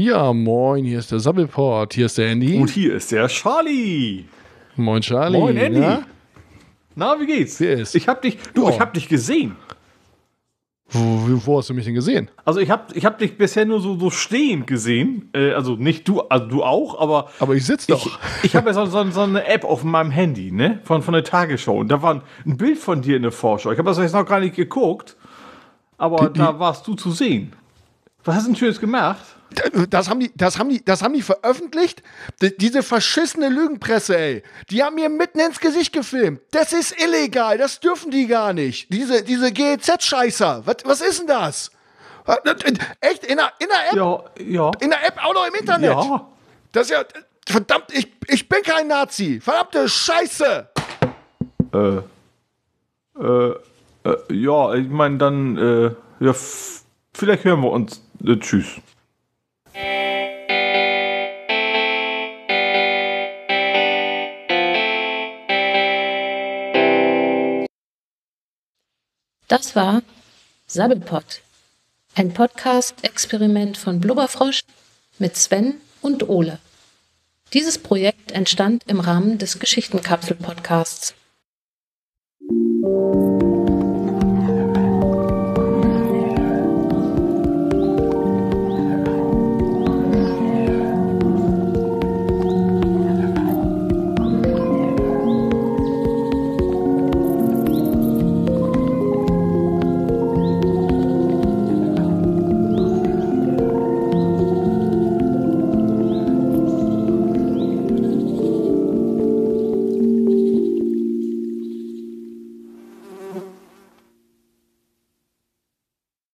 Ja, moin, hier ist der Sabbelport, hier ist der Andy. Und hier ist der Charlie. Moin, Charlie. Moin, Andy. Na? Na, wie geht's? Wer ist? Ich hab dich, du, Ja. ich hab dich gesehen. Wo, wo- hast du mich denn gesehen? Also ich hab, ich hab dich bisher nur so, so stehend gesehen. Äh, also nicht du, also du auch, aber Aber ich sitze ich, doch. ich habe ja so, so, so eine App auf meinem Handy, ne? Von, von der Tagesschau. Und da war ein, ein Bild von dir in der Vorschau. Ich habe das jetzt noch gar nicht geguckt, aber Die- da die- warst du zu sehen. Was hast du denn Schönes gemacht? Das haben die, das haben die, das haben die veröffentlicht. D diese verschissene Lügenpresse, ey. Die haben mir mitten ins Gesicht gefilmt. Das ist illegal. Das dürfen die gar nicht. Diese, diese GEZ-Scheißer. Was, was ist denn das? Echt? In der, in der App? Ja, ja. In der App auch noch im Internet? Ja. Das ist ja. Verdammt, ich, ich bin kein Nazi. Verdammte Scheiße. Äh, äh, äh, ja, ich meine, dann, äh, ja, vielleicht hören wir uns. Äh, tschüss. Das war Sabbelpott, ein Podcast-Experiment von Blubberfrosch mit Sven und Ole. Dieses Projekt entstand im Rahmen des Geschichtenkapsel-Podcasts.